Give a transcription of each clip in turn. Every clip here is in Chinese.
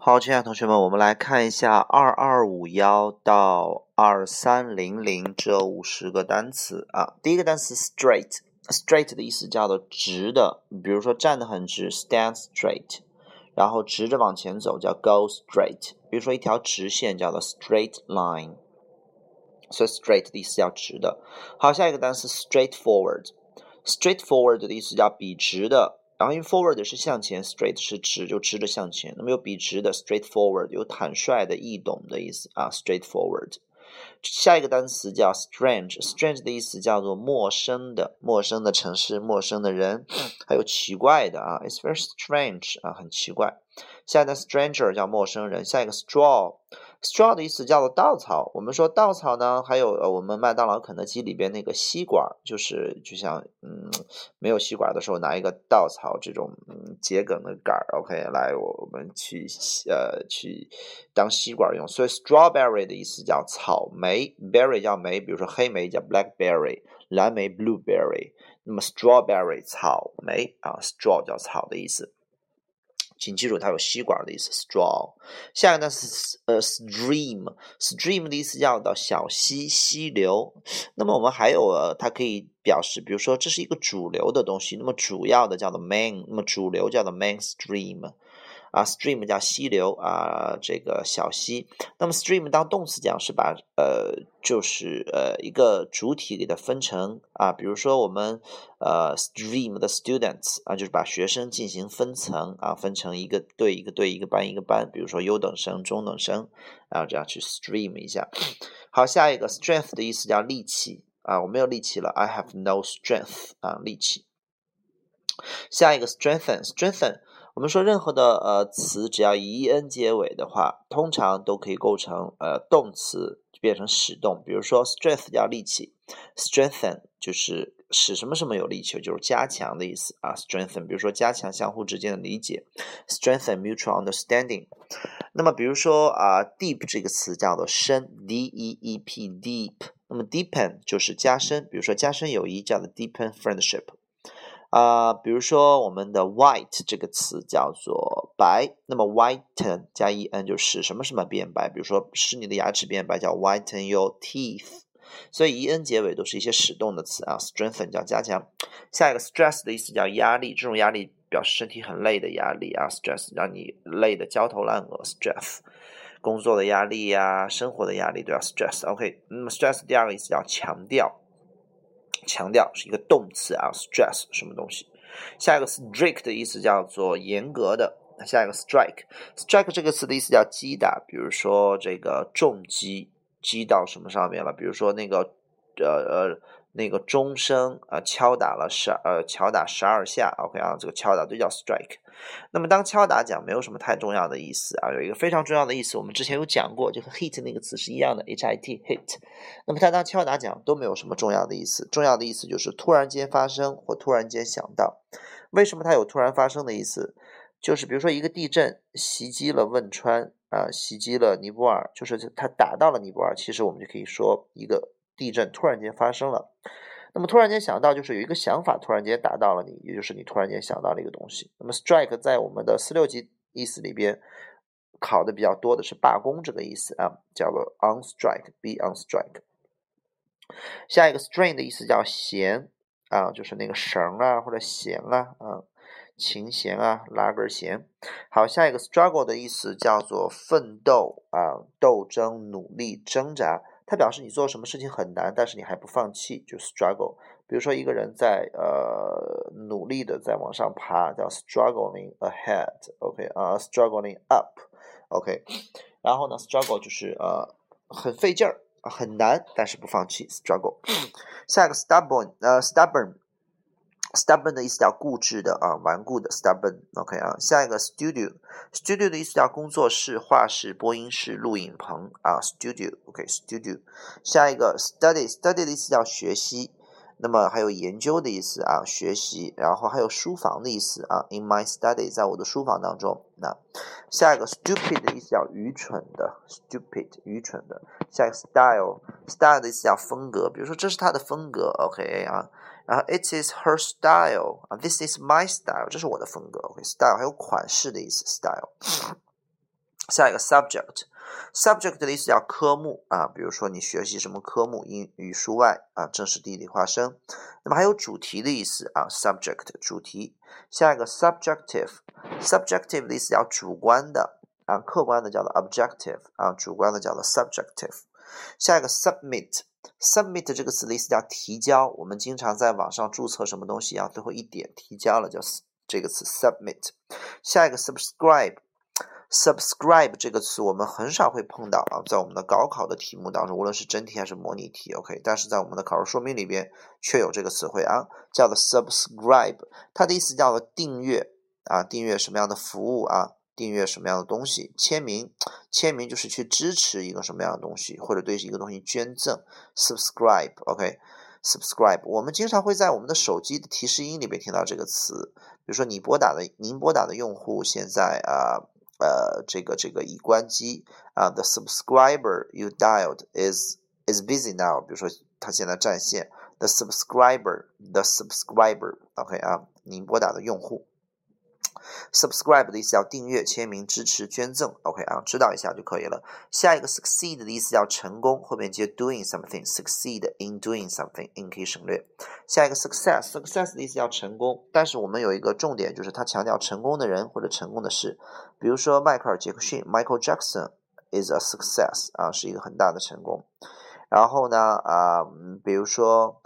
好，亲爱的同学们，我们来看一下二二五幺到二三零零这五十个单词啊。第一个单词 straight，straight 的意思叫做直的，比如说站得很直，stand straight，然后直着往前走叫 go straight。比如说一条直线叫做 straight line，所以 straight 的意思叫直的。好，下一个单词 straightforward，straightforward 的意思叫笔直的。然后因为 forward 是向前，straight 是直，就直着向前。那么有笔直的 straightforward，有坦率的、易懂的意思啊，straightforward。下一个单词叫 strange，strange 的意思叫做陌生的、陌生的城市、陌生的人，还有奇怪的啊，it's very strange 啊，很奇怪。下一个 stranger 叫陌生人，下一个 straw。Straw 的意思叫做稻草。我们说稻草呢，还有呃，我们麦当劳、肯德基里边那个吸管，就是就像嗯，没有吸管的时候拿一个稻草这种嗯桔梗的杆儿，OK，来我们去呃去当吸管用。所以 strawberry 的意思叫草莓，berry 叫莓，比如说黑莓叫 blackberry，蓝莓 blueberry。那么 strawberry 草莓啊，straw 叫草的意思。请记住，它有吸管的意思，straw。下一个呢是呃，stream，stream 的意思叫到小溪、溪流。那么我们还有呃，它可以表示，比如说这是一个主流的东西，那么主要的叫做 main，那么主流叫做 mainstream。啊，stream 叫溪流啊，这个小溪。那么 stream 当动词讲是把呃，就是呃一个主体给它分成啊，比如说我们呃 stream 的 students 啊，就是把学生进行分层啊，分成一个队一个队一个班一个班，比如说优等生、中等生，然后这样去 stream 一下。好，下一个 strength 的意思叫力气啊，我没有力气了，I have no strength 啊，力气。下一个 strengthen，strengthen。我们说任何的呃词，只要以 en 结尾的话，通常都可以构成呃动词变成使动。比如说 strength 叫力气，strengthen 就是使什么什么有力气，就是加强的意思啊。strengthen，比如说加强相互之间的理解，strengthen mutual understanding。那么比如说啊，deep 这个词叫做深，d e e p deep。那么 deepen 就是加深，比如说加深友谊叫做 deepen friendship。啊，比如说我们的 white 这个词叫做白，那么 whiten 加 en 就使什么什么变白，比如说使你的牙齿变白叫 whiten your teeth，所以 en 结尾都是一些使动的词啊，strengthen 叫加强。下一个 stress 的意思叫压力，这种压力表示身体很累的压力啊，stress 让你累得焦头烂额，stress 工作的压力呀，生活的压力都要 stress。OK，那么 stress 第二个意思叫强调。强调是一个动词啊，stress 什么东西？下一个 strict 的意思叫做严格的。下一个 strike，strike 这个词的意思叫击打，比如说这个重击，击到什么上面了？比如说那个呃呃。那个钟声啊，敲打了十呃，敲打十二下，OK 啊，这个敲打都叫 strike。那么当敲打讲没有什么太重要的意思啊，有一个非常重要的意思，我们之前有讲过，就和 hit 那个词是一样的，hit hit。那么它当敲打讲都没有什么重要的意思，重要的意思就是突然间发生或突然间想到。为什么它有突然发生的意思？就是比如说一个地震袭击了汶川啊，袭击了尼泊尔，就是它打到了尼泊尔，其实我们就可以说一个。地震突然间发生了，那么突然间想到就是有一个想法突然间打到了你，也就是你突然间想到了一个东西。那么 strike 在我们的四六级意思里边考的比较多的是罢工这个意思啊，叫做 on strike，be on strike。下一个 string 的意思叫弦啊，就是那个绳啊或者弦啊啊，琴弦啊拉根弦。好，下一个 struggle 的意思叫做奋斗啊，斗争、努力、挣扎。它表示你做什么事情很难，但是你还不放弃，就 struggle。比如说一个人在呃努力的在往上爬，叫 struggling ahead，OK 啊，struggling up，OK。然后呢，struggle 就是呃很费劲儿，很难，但是不放弃，struggle。下一个 stubborn，呃 stubborn。Stubborn 的意思叫固执的啊，顽固的。Stubborn，OK 啊。下一个 Studio，Studio 的意思叫工作室、画室、播音室、录影棚啊。Studio，OK，Studio。下一个 Study，Study 的意思叫学习，那么还有研究的意思啊，学习。然后还有书房的意思啊，In my study，在我的书房当中。那下一个 Stupid 的意思叫愚蠢的，Stupid，愚蠢的。下一个 Style，Style 的意思叫风格，比如说这是他的风格，OK 啊。然后，it is her style 啊，this is my style，这是我的风格。OK，style 还有款式的意思，style。下一个 subject，subject 的意思叫科目啊，比如说你学习什么科目，英语数外啊，正是地理化生。那么还有主题的意思啊，subject 主题。下一个 subjective，subjective 的意思叫主观的啊，客观的叫做 objective 啊，主观的叫做 subjective。下一个，submit submit 这个词的意思叫提交，我们经常在网上注册什么东西啊，最后一点提交了，叫这个词 submit。下一个 subscribe。subscribe 这个词我们很少会碰到啊，在我们的高考的题目当中，无论是真题还是模拟题，OK，但是在我们的考试说明里边却有这个词汇啊，叫做 subscribe，它的意思叫做订阅啊，订阅什么样的服务啊，订阅什么样的东西，签名，签名就是去支持一个什么样的东西，或者对一个东西捐赠，subscribe，OK，subscribe，我们经常会在我们的手机的提示音里边听到这个词，比如说你拨打的，您拨打的用户现在啊。呃，这个这个已关机啊，the subscriber you dialed is is busy now。比如说，他现在占线，the subscriber，the subscriber，OK 啊，您拨打的用户。Subscribe 的意思叫订阅、签名、支持、捐赠，OK 啊，知道一下就可以了。下一个 succeed 的意思叫成功，后面接 doing something，succeed in doing something，in 可以省略。下一个 success，success 的意思叫成功，但是我们有一个重点，就是它强调成功的人或者成功的事。比如说迈克尔·杰克逊，Michael Jackson is a success 啊，是一个很大的成功。然后呢啊，比如说。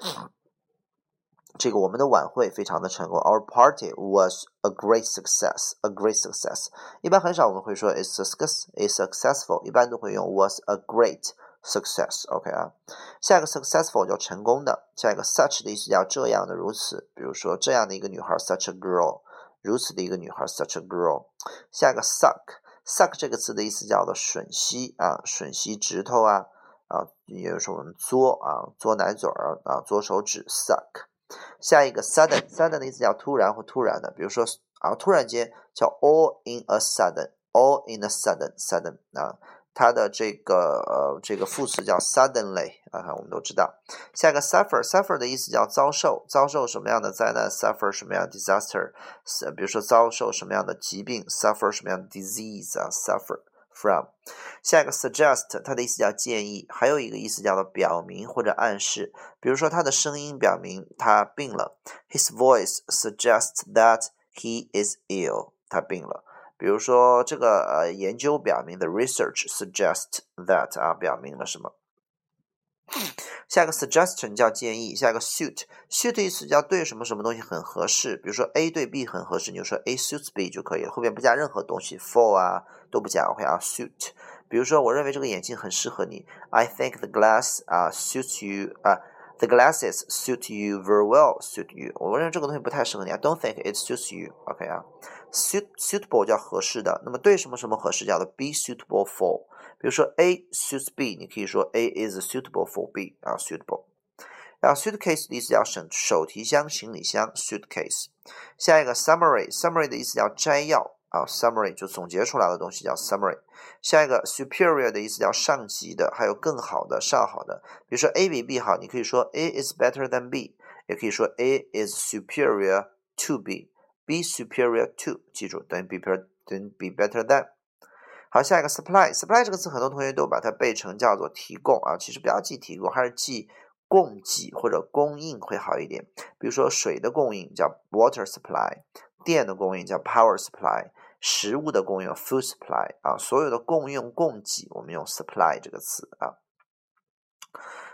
这个我们的晚会非常的成功，Our party was a great success, a great success。一般很少我们会说 is success, is successful，一般都会用 was a great success。OK 啊，下一个 successful 叫成功的，下一个 such 的意思叫这样的、如此。比如说这样的一个女孩，such a girl，如此的一个女孩，such a girl。下一个 suck，suck 这个词的意思叫做吮吸啊，吮吸指头啊啊，也就是我们嘬啊，嘬奶嘴儿啊，嘬手指，suck。下一个 sudden，sudden 的意思叫突然或突然的，比如说啊，突然间叫 all in a sudden，all in a sudden，sudden 啊，它的这个呃这个副词叫 suddenly 啊，我们都知道。下一个 suffer，suffer 的意思叫遭受，遭受什么样的灾难？suffer 什么样 disaster？比如说遭受什么样的疾病？suffer 什么样的 disease 啊？suffer。from，下一个 suggest，它的意思叫建议，还有一个意思叫做表明或者暗示。比如说，他的声音表明他病了，His voice suggests that he is ill，他病了。比如说，这个呃研究表明，the research suggests that 啊，表明了什么？下一个 suggestion 叫建议，下一个 suit，suit 意思叫对什么什么东西很合适。比如说 A 对 B 很合适，你就说 A suits B 就可以了，后面不加任何东西，for 啊都不加，OK 啊 suit。比如说我认为这个眼镜很适合你，I think the glass 啊 suits you 啊，the glasses suit you very well suit you。我认为这个东西不太适合你，I don't think it suits you，OK 啊，suit suitable 叫合适的，那么对什么什么合适叫做 be suitable for。比如说 A suits B，你可以说 A is suitable for B 啊，suitable。然后 suitcase 的意思叫手手提箱、行李箱，suitcase。下一个 summary，summary 的意思叫摘要啊，summary 就总结出来的东西叫 summary。下一个 superior 的意思叫上级的，还有更好的、上好的。比如说 A 比 B 好，你可以说 A is better than B，也可以说 A is superior to B，B superior to，记住等于 be better 等于 be better than。 好，下一个 supply，supply 这个词很多同学都把它背成叫做提供啊，其实不要记提供，还是记供给或者供应会好一点。比如说水的供应叫 water supply，电的供应叫 power supply，食物的供应 food supply 啊，所有的供应供给我们用 supply 这个词啊。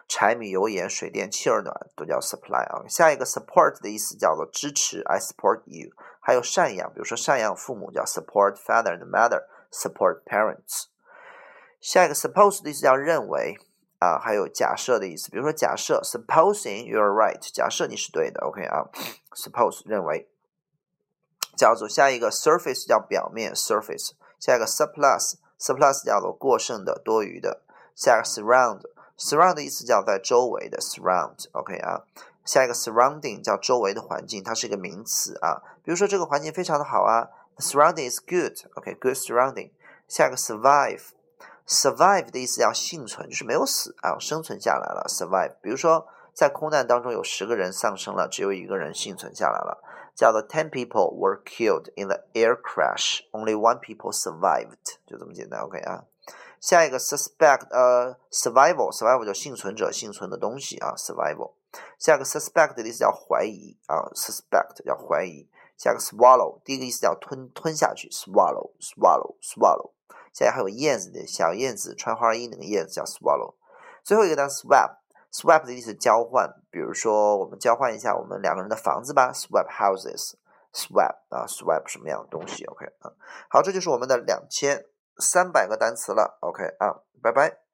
柴米油盐水电气儿暖都叫 supply 啊。下一个 support 的意思叫做支持，I support you。还有赡养，比如说赡养父母叫 support father and mother。Support parents。下一个 suppose 的意思叫认为啊，还有假设的意思。比如说假设，supposing you are right，假设你是对的，OK 啊，suppose 认为。叫做下一个 surface 叫表面，surface。下一个 surplus，surplus 叫做过剩的、多余的。下一个 surround，surround 的意思叫在周围的，surround，OK 啊。下一个 surrounding 叫周围的环境，它是一个名词啊。比如说这个环境非常的好啊。Surrounding is good, OK, good surrounding. 下一个 survive，survive 的意思要幸存，就是没有死啊，生存下来了。Survive，比如说在空难当中有十个人丧生了，只有一个人幸存下来了，叫做 Ten people were killed in the air crash, only one people survived，就这么简单，OK 啊。下一个 suspect，呃，survival，survival 叫幸存者，幸存的东西啊，survival。下一个 suspect 的意思叫怀疑啊，suspect 叫怀疑。下个 swallow，第一个意思叫吞吞下去，swallow，swallow，swallow。下面还有燕子的小燕子，穿花衣那个燕子叫 swallow。最后一个单词 swap，swap 的意思交换，比如说我们交换一下我们两个人的房子吧，swap houses，swap 啊，swap 什么样的东西？OK 啊，好，这就是我们的两千三百个单词了。OK 啊，拜拜。